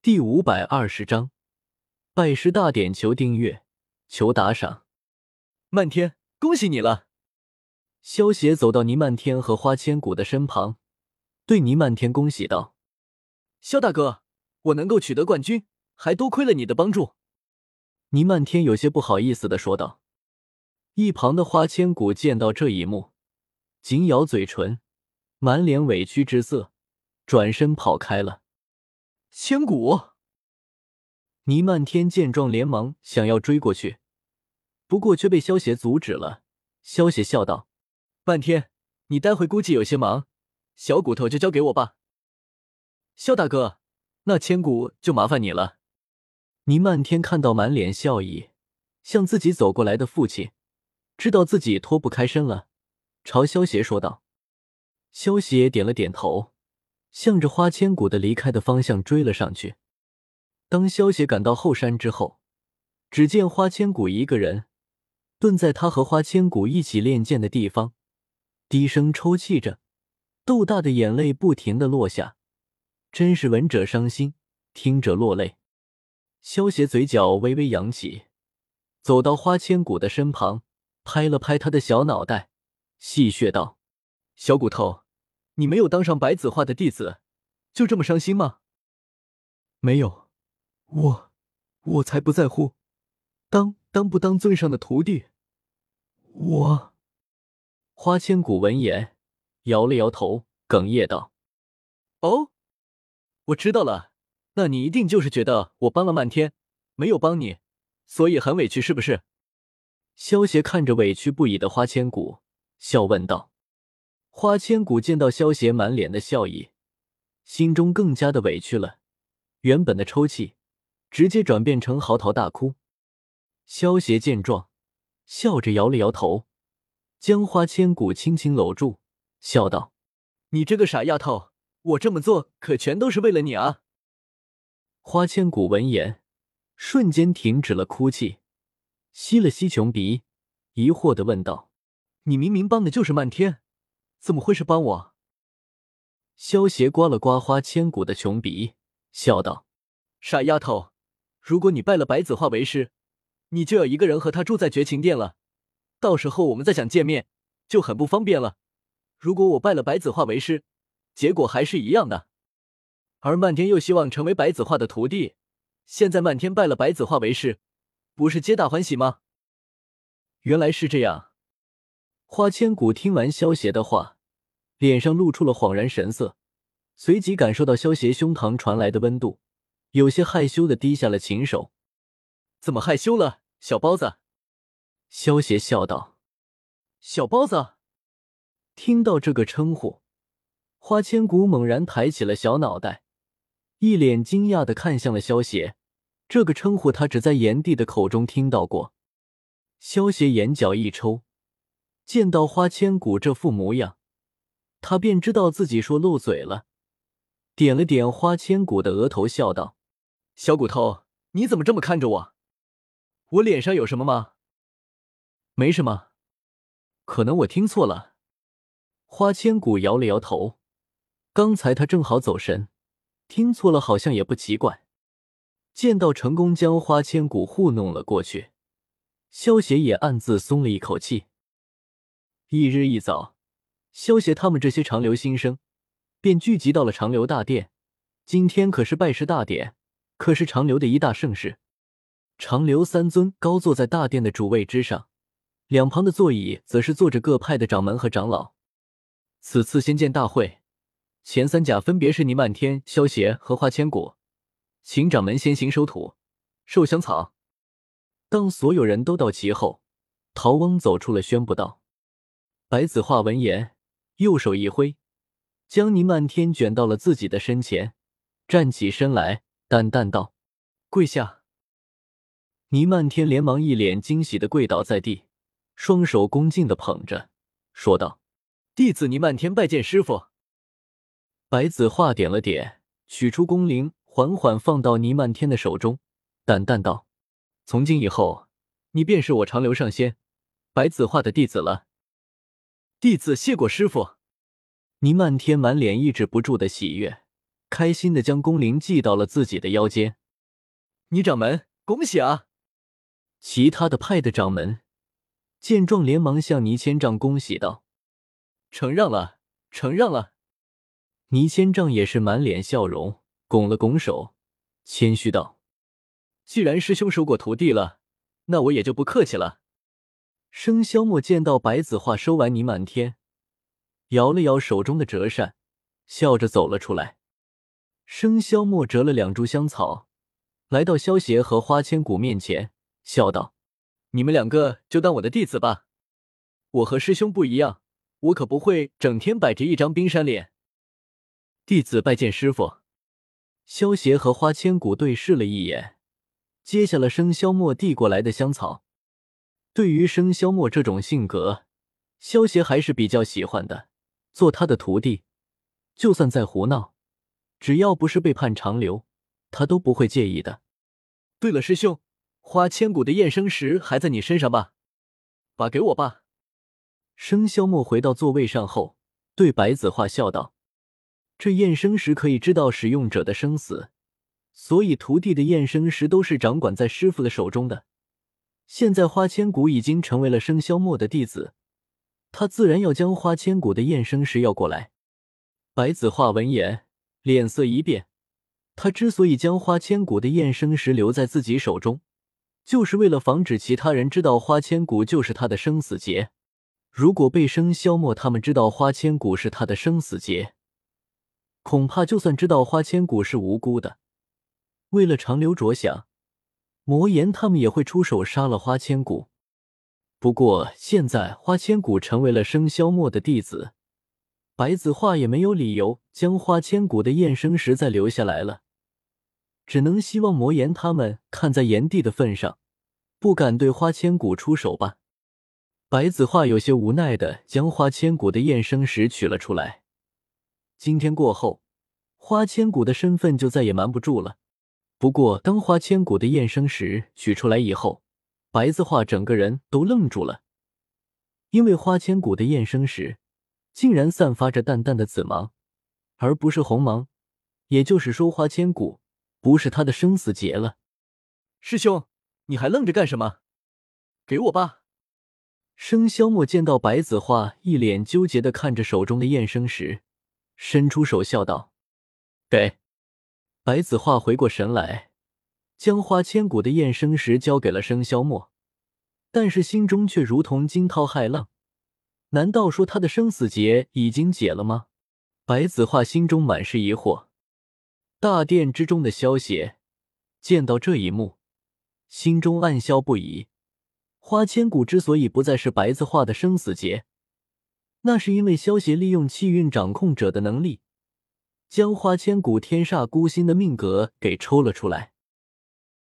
第五百二十章拜师大典，求订阅，求打赏。漫天，恭喜你了！萧协走到倪漫天和花千骨的身旁，对倪漫天恭喜道：“萧大哥，我能够取得冠军，还多亏了你的帮助。”倪漫天有些不好意思的说道。一旁的花千骨见到这一幕，紧咬嘴唇，满脸委屈之色，转身跑开了。千骨，倪漫天见状，连忙想要追过去，不过却被萧邪阻止了。萧邪笑道：“漫天，你待会估计有些忙，小骨头就交给我吧。”萧大哥，那千骨就麻烦你了。倪漫天看到满脸笑意向自己走过来的父亲，知道自己脱不开身了，朝萧邪说道。萧邪点了点头。向着花千骨的离开的方向追了上去。当萧协赶到后山之后，只见花千骨一个人蹲在他和花千骨一起练剑的地方，低声抽泣着，豆大的眼泪不停的落下，真是闻者伤心，听者落泪。萧协嘴角微微扬起，走到花千骨的身旁，拍了拍他的小脑袋，戏谑道：“小骨头。”你没有当上白子画的弟子，就这么伤心吗？没有，我我才不在乎，当当不当尊上的徒弟。我花千骨闻言摇了摇头，哽咽道：“哦，我知道了，那你一定就是觉得我帮了漫天，没有帮你，所以很委屈，是不是？”萧协看着委屈不已的花千骨，笑问道。花千骨见到萧邪满脸的笑意，心中更加的委屈了。原本的抽泣，直接转变成嚎啕大哭。萧邪见状，笑着摇了摇头，将花千骨轻轻搂住，笑道：“你这个傻丫头，我这么做可全都是为了你啊！”花千骨闻言，瞬间停止了哭泣，吸了吸穷鼻，疑惑的问道：“你明明帮的就是漫天。”怎么会是帮我？萧邪刮了刮花千骨的穷鼻，笑道：“傻丫头，如果你拜了白子画为师，你就要一个人和他住在绝情殿了。到时候我们再想见面就很不方便了。如果我拜了白子画为师，结果还是一样的。而漫天又希望成为白子画的徒弟，现在漫天拜了白子画为师，不是皆大欢喜吗？原来是这样。”花千骨听完萧邪的话，脸上露出了恍然神色，随即感受到萧邪胸膛传来的温度，有些害羞的低下了琴手。怎么害羞了，小包子？萧邪笑道。小包子。听到这个称呼，花千骨猛然抬起了小脑袋，一脸惊讶的看向了萧邪。这个称呼他只在炎帝的口中听到过。萧邪眼角一抽。见到花千骨这副模样，他便知道自己说漏嘴了，点了点花千骨的额头，笑道：“小骨头，你怎么这么看着我？我脸上有什么吗？没什么，可能我听错了。”花千骨摇了摇头，刚才他正好走神，听错了好像也不奇怪。见到成功将花千骨糊弄了过去，萧邪也暗自松了一口气。一日一早，萧协他们这些长留新生便聚集到了长留大殿。今天可是拜师大典，可是长留的一大盛事。长留三尊高坐在大殿的主位之上，两旁的座椅则是坐着各派的掌门和长老。此次仙剑大会，前三甲分别是倪漫天、萧协和花千骨，请掌门先行收徒、授香草。当所有人都到齐后，陶翁走出了，宣布道。白子画闻言，右手一挥，将倪漫天卷到了自己的身前，站起身来，淡淡道：“跪下。”倪漫天连忙一脸惊喜的跪倒在地，双手恭敬的捧着，说道：“弟子倪漫天拜见师傅。”白子画点了点，取出宫铃，缓缓放到倪漫天的手中，淡淡道：“从今以后，你便是我长留上仙白子画的弟子了。”弟子谢过师傅。倪漫天满脸抑制不住的喜悦，开心的将弓铃系到了自己的腰间。倪掌门，恭喜啊！其他的派的掌门见状，连忙向倪千丈恭喜道：“承让了，承让了。”倪千丈也是满脸笑容，拱了拱手，谦虚道：“既然师兄收过徒弟了，那我也就不客气了。”生肖墨见到白子画收完泥满天，摇了摇手中的折扇，笑着走了出来。生肖墨折了两株香草，来到萧协和花千骨面前，笑道：“你们两个就当我的弟子吧。我和师兄不一样，我可不会整天摆着一张冰山脸。”弟子拜见师傅。萧协和花千骨对视了一眼，接下了生肖墨递过来的香草。对于生肖墨这种性格，萧协还是比较喜欢的。做他的徒弟，就算再胡闹，只要不是背叛长留，他都不会介意的。对了，师兄，花千骨的验生石还在你身上吧？把给我吧。生肖墨回到座位上后，对白子画笑道：“这验生石可以知道使用者的生死，所以徒弟的验生石都是掌管在师傅的手中的。”现在花千骨已经成为了生肖墨的弟子，他自然要将花千骨的验生石要过来。白子画闻言，脸色一变。他之所以将花千骨的验生石留在自己手中，就是为了防止其他人知道花千骨就是他的生死劫。如果被生肖墨他们知道花千骨是他的生死劫，恐怕就算知道花千骨是无辜的，为了长留着想。魔岩他们也会出手杀了花千骨，不过现在花千骨成为了生肖末的弟子，白子画也没有理由将花千骨的验生石再留下来了，只能希望魔岩他们看在炎帝的份上，不敢对花千骨出手吧。白子画有些无奈的将花千骨的验生石取了出来。今天过后，花千骨的身份就再也瞒不住了。不过，当花千骨的验生石取出来以后，白子画整个人都愣住了，因为花千骨的验生石竟然散发着淡淡的紫芒，而不是红芒，也就是说，花千骨不是他的生死劫了。师兄，你还愣着干什么？给我吧！生肖墨见到白子画一脸纠结的看着手中的验生石，伸出手笑道：“给。”白子画回过神来，将花千骨的验生石交给了生肖墨，但是心中却如同惊涛骇浪。难道说他的生死劫已经解了吗？白子画心中满是疑惑。大殿之中的萧邪见到这一幕，心中暗笑不已。花千骨之所以不再是白子画的生死劫，那是因为萧邪利用气运掌控者的能力。将花千骨天煞孤星的命格给抽了出来。